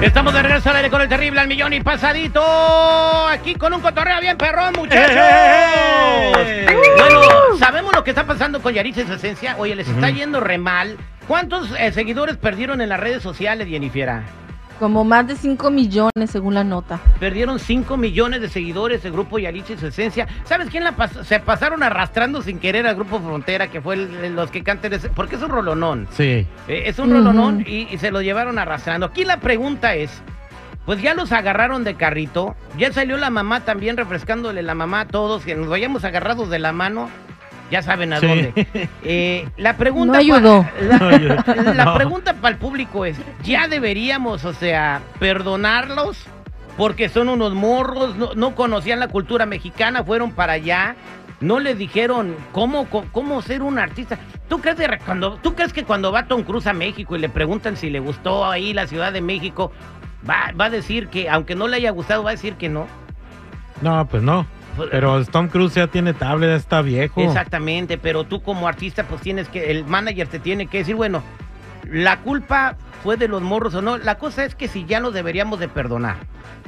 Estamos de regreso al aire con el terrible al millón y pasadito. Aquí con un cotorreo bien perrón, muchachos. ¡Eh! Bueno, sabemos lo que está pasando con Yaritza y su esencia. Oye, les está yendo re mal. ¿Cuántos eh, seguidores perdieron en las redes sociales, Jennifiera? Como más de 5 millones según la nota. Perdieron 5 millones de seguidores el grupo Yaritza y su esencia. ¿Sabes quién la pas- se pasaron arrastrando sin querer al grupo Frontera, que fue el- el- los que cantan ese? Porque es un rolonón. Sí. Eh, es un rolonón y, y se lo llevaron arrastrando. Aquí la pregunta es, pues ya los agarraron de carrito, ya salió la mamá también refrescándole la mamá a todos, que nos vayamos agarrados de la mano, ya saben a Sí. dónde. Eh, la pregunta No ayudó. la, No ayudó. la No. pregunta para el público es, ¿ya deberíamos, o sea, perdonarlos? Porque son unos morros, no, no conocían la cultura mexicana, fueron para allá, no les dijeron cómo, cómo, cómo ser un artista. ¿Tú crees, de- cuando, ¿Tú crees que cuando va Tom Cruise a México y le preguntan si le gustó ahí la Ciudad de México, va, va a decir que, aunque no le haya gustado, va a decir que no? No, pues no. Pues- Pero Tom Cruise ya tiene tablet, ya está viejo. Exactamente, pero tú como artista pues tienes que, el manager te tiene que decir, bueno, la culpa fue de los morros o no, la cosa es que si ya los deberíamos de perdonar.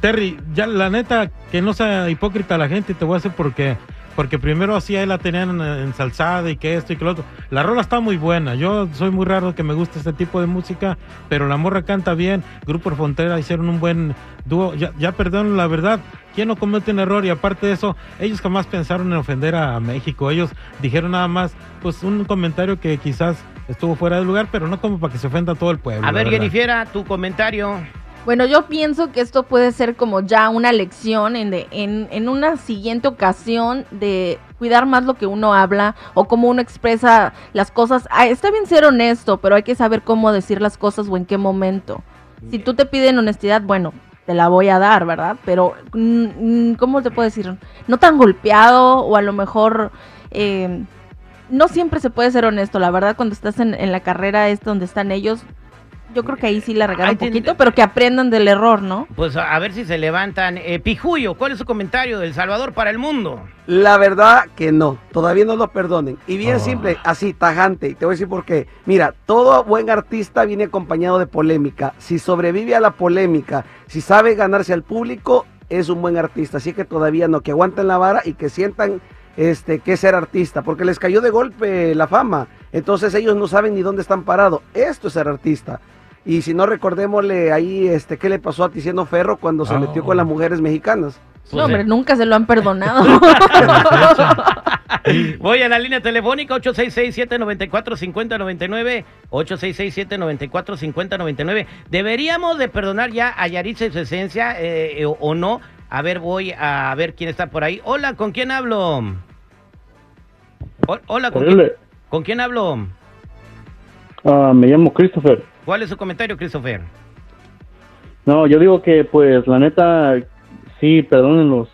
Terry, ya la neta, que no sea hipócrita la gente, te voy a decir por qué. Porque primero así ahí la tenían ensalzada y que esto y que lo otro. La rola está muy buena. Yo soy muy raro que me guste este tipo de música, pero la morra canta bien. Grupo Frontera hicieron un buen dúo. Ya, ya perdón, la verdad. ¿Quién no comete un error? Y aparte de eso, ellos jamás pensaron en ofender a, México. Ellos dijeron nada más, pues un comentario que quizás estuvo fuera de lugar, pero no como para que se ofenda a todo el pueblo. A ver, verdad. Jennifiera, tu comentario. Bueno, yo pienso que esto puede ser como ya una lección en, de- en, en una siguiente ocasión de cuidar más lo que uno habla o cómo uno expresa las cosas. Ah, está bien ser honesto, pero hay que saber cómo decir las cosas o en qué momento. Si tú te piden honestidad, bueno, te la voy a dar, ¿verdad? Pero, mm, mm, ¿cómo te puedo decir? No tan golpeado o a lo mejor... eh, no siempre se puede ser honesto, la verdad, cuando estás en, en la carrera es donde están ellos. Yo creo que ahí sí la regalan un poquito, pero que aprendan del error, ¿no? Pues a, a ver si se levantan. Eh, Pijuyo, ¿cuál es su comentario del Salvador para el mundo? La verdad que no, todavía no lo perdonen. Y bien Ah. simple, así, tajante. Y te voy a decir por qué. Mira, todo buen artista viene acompañado de polémica. Si sobrevive a la polémica, si sabe ganarse al público, es un buen artista. Así que todavía no, que aguanten la vara y que sientan este, que es ser artista, porque les cayó de golpe la fama. Entonces ellos no saben ni dónde están parados. Esto es ser artista. Y si no, recordémosle ahí este, qué le pasó a Tiziano Ferro cuando se Oh. metió con las mujeres mexicanas. Pues, no, hombre, eh, nunca se lo han perdonado. Voy a la línea telefónica 866-794-5099. 866-794-5099. ¿Deberíamos de perdonar ya a Yaritza y su esencia eh, eh, o, o no? A ver, voy a ver quién está por ahí. Hola, ¿con quién hablo? Ho- Hola, ¿con quién, Terrible. ¿con quién hablo? Ah, me llamo Christopher. ¿Cuál es su comentario, Christopher? No, yo digo que pues la neta sí, perdónenlos.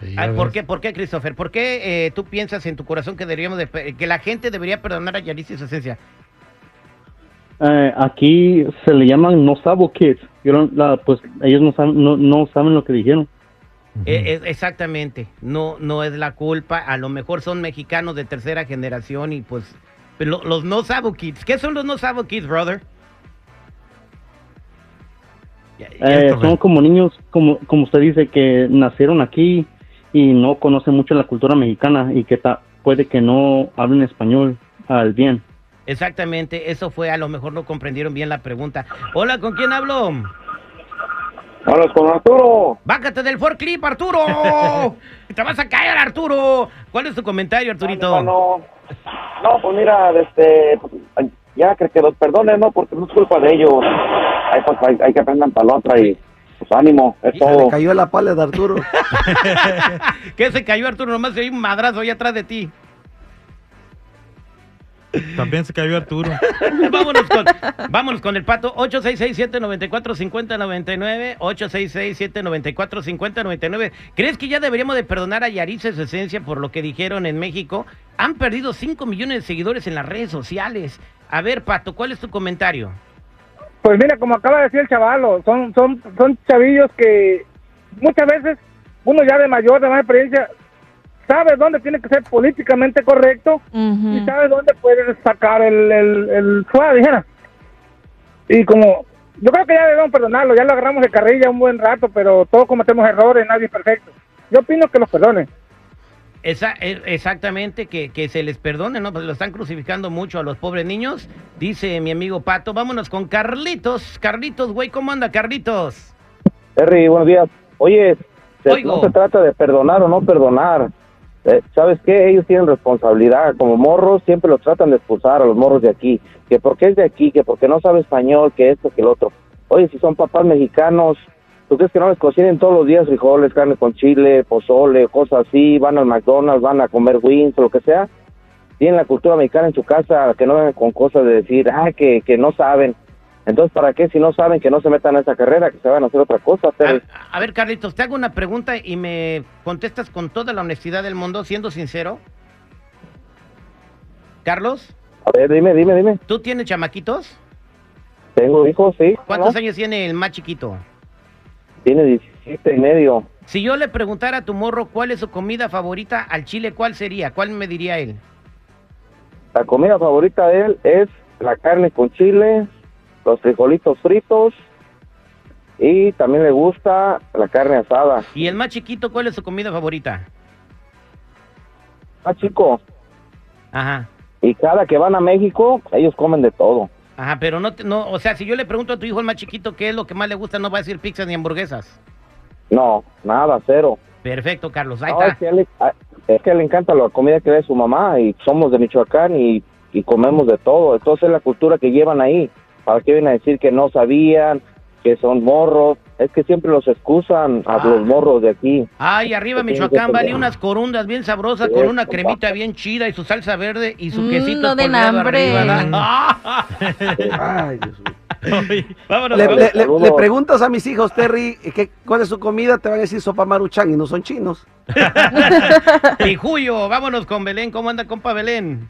Sí, ya Ay, ¿Por qué, ¿Por qué, Christopher? ¿Por qué eh, tú piensas en tu corazón que deberíamos de que la gente debería perdonar a Yaritza y su esencia? Eh, aquí se le llaman no sabo kids. Yo no- la- pues ellos no saben, no, no saben lo que dijeron. Eh, eh, exactamente, no, no es la culpa, a lo mejor son mexicanos de tercera generación y pues lo- los no sabo kids, ¿qué son los no sabo kids, brother? Eh, son como niños, como, como usted dice, que nacieron aquí y no conocen mucho la cultura mexicana y que ta- puede que no hablen español al bien. exactamente, eso fue, a lo mejor no comprendieron bien la pregunta. Hola, ¿con quién hablo? Hablas con Arturo. Bájate del forklift, Arturo. Te vas a caer, Arturo. ¿Cuál es tu comentario, Arturito? No, no, pues mira, este, ya que, que los perdonen, ¿no? Porque no es culpa de ellos. Hay, pues, hay, hay que aprendan para la otra y pues, ánimo, es Y Se le todo. cayó la pala de Arturo. ¿Qué se cayó Arturo? Nomás se oí un madrazo ahí atrás de ti. También se cayó Arturo. vámonos, con, vámonos con el pato. 866-794-5099. 866-794-5099. ¿Crees que ya deberíamos de perdonar a Yaritza su esencia por lo que dijeron en México? Han perdido 5 millones de seguidores en las redes sociales. A ver, Pato, ¿cuál es tu comentario? Pues mira, como acaba de decir el chavalo, son, son, son chavillos que muchas veces uno ya de mayor, de más experiencia, sabe dónde tiene que ser políticamente correcto y sabe dónde puede sacar el, el, el suave, dijera. Y como, yo creo que ya debemos perdonarlo, ya lo agarramos de carrilla un buen rato, pero todos cometemos errores, nadie es perfecto. Yo opino que los perdonen. Esa, e- exactamente, que, que se les perdone, ¿no? Pues lo están crucificando mucho a los pobres niños. Dice mi amigo Pato, vámonos con Carlitos. Carlitos, güey, ¿cómo anda Carlitos? Terry, buenos días. Oye, Oigo. no se trata de perdonar o no perdonar. Eh, ¿Sabes qué? Ellos tienen responsabilidad. Como morros siempre los tratan de expulsar a los morros de aquí. Que porque es de aquí, que porque no sabe español, que esto, que el otro. Oye, si son papás mexicanos, ¿tú crees que no les cocinen todos los días frijoles, carne con chile, pozole, cosas así? Van al McDonald's, van a comer wings lo que sea. Tienen la cultura mexicana en su casa, que no vengan con cosas de decir, ah, que, que no saben. Entonces, ¿para qué? Si no saben, que no se metan a esa carrera, que se van a hacer otra cosa. A, a ver, Carlitos, te hago una pregunta y me contestas con toda la honestidad del mundo, siendo sincero. Carlos, A ver, dime, dime, dime. ¿tú tienes chamaquitos? Tengo hijos, sí. ¿Cuántos ¿no? años tiene el más chiquito? Tiene 17 y medio. Si yo le preguntara a tu morro cuál es su comida favorita al chile, ¿cuál sería? ¿Cuál me diría él? La comida favorita de él es la carne con chile, los frijolitos fritos y también le gusta la carne asada. ¿Y el más chiquito cuál es su comida favorita? Ah, chico. Ajá. Y cada que van a México, ellos comen de todo. Ajá, pero no, te- no, o sea, si yo le pregunto a tu hijo el más chiquito qué es lo que más le gusta, no va a decir pizzas ni hamburguesas. No, nada, cero. Perfecto, Carlos, ahí No, es, está. que él, es que él le encanta la comida que ve su mamá y somos de Michoacán y, y comemos de todo. Entonces es la cultura que llevan ahí. ¿Para qué vienen a decir que no sabían, que son morros? Es que siempre los excusan a Ah. los morros de aquí. Ay, arriba Michoacán, vale unas corundas bien sabrosas Sí, con una cremita bien chida y su salsa verde y su Mm, quesito no den hambre. Ay, Dios mío. Vámonos. Le, con- le- le- preguntas a mis hijos, Terry, que, cuál es su comida, te van a decir sopa maruchan y no son chinos. Pijuyo, vámonos con Belén. ¿Cómo anda, compa Belén?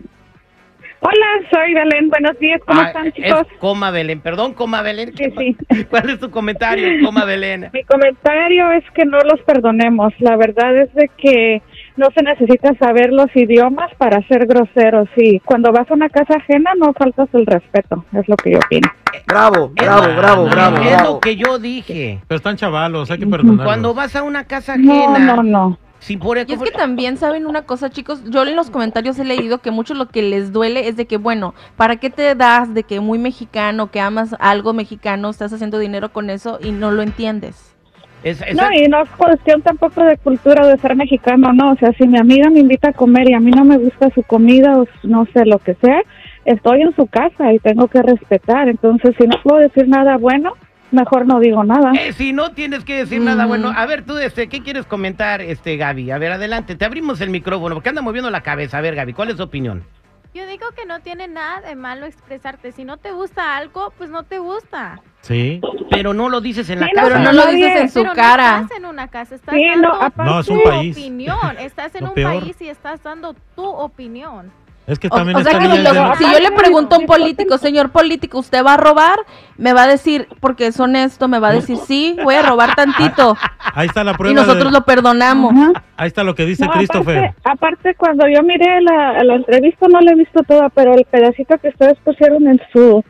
Hola, soy Belén. Buenos días, ¿cómo Ah, están, chicos? Es coma Belén, perdón, coma Belén. Sí, sí. ¿Cuál es tu comentario, coma Belén? Mi comentario es que no los perdonemos. La verdad es de que no se necesita saber los idiomas para ser groseros. Y cuando vas a una casa ajena no faltas el respeto. Es lo que yo opino. Bravo, Es bravo, lo- bravo, es bravo, lo bravo. que yo dije. Pero están chavalos, hay que perdonarlos. Cuando vas a una casa No, ajena, no, no. Por Y es que también saben una cosa, chicos, yo en los comentarios he leído que mucho lo que les duele es de que, bueno, ¿para qué te das de que muy mexicano, que amas algo mexicano, estás haciendo dinero con eso y no lo entiendes? Es- es- No, y no es cuestión tampoco de cultura o de ser mexicano, no. O sea, si mi amiga me invita a comer y a mí no me gusta su comida o no sé lo que sea, estoy en su casa y tengo que respetar. Entonces, si no puedo decir nada bueno, mejor no digo nada. Eh, si no tienes que decir nada Mm. bueno, a ver tú, este, ¿qué quieres comentar, este, Gaby? A ver, adelante, te abrimos el micrófono, porque anda moviendo la cabeza. A ver, Gaby, ¿cuál es tu opinión? Yo digo que no tiene nada de malo expresarte. Si no te gusta algo, pues no te gusta. Sí. Pero no lo dices en la Sí, casa. Pero no lo dices en su Pero cara. no estás en una casa, estás Sí, dando no, aparte- No, es un tu país. opinión. Estás en un peor. país y estás dando tu opinión. Es que O, también o sea está que si, lo- yo le pregunto a un político, señor político, ¿usted va a robar? Me va a decir, porque es honesto, me va a decir, sí, voy a robar tantito. Ahí está la Y prueba. nosotros de- lo perdonamos. Ahí está lo que dice No, Christopher. Aparte, aparte, cuando yo miré la, la entrevista, no la he visto toda, pero el pedacito que ustedes pusieron en su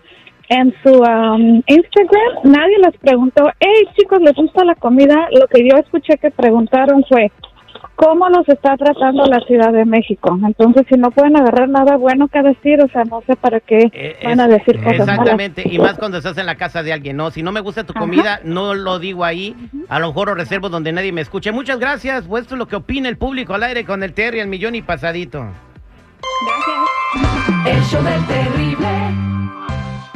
en su um, Instagram, nadie les preguntó, hey chicos, ¿les gusta la comida? Lo que yo escuché que preguntaron fue, ¿cómo los está tratando la Ciudad de México? Entonces, si no pueden agarrar nada bueno que decir, o sea, no sé para qué Eh, van es- a decir cosas malas. Exactamente, y más cuando estás en la casa de alguien, ¿no? Si no me gusta tu Ajá. comida, no lo digo ahí, a lo mejor lo reservo donde nadie me escuche. Muchas gracias, pues esto es lo que opina el público al aire con el Terry, el millón y pasadito. Gracias. El show del terrible.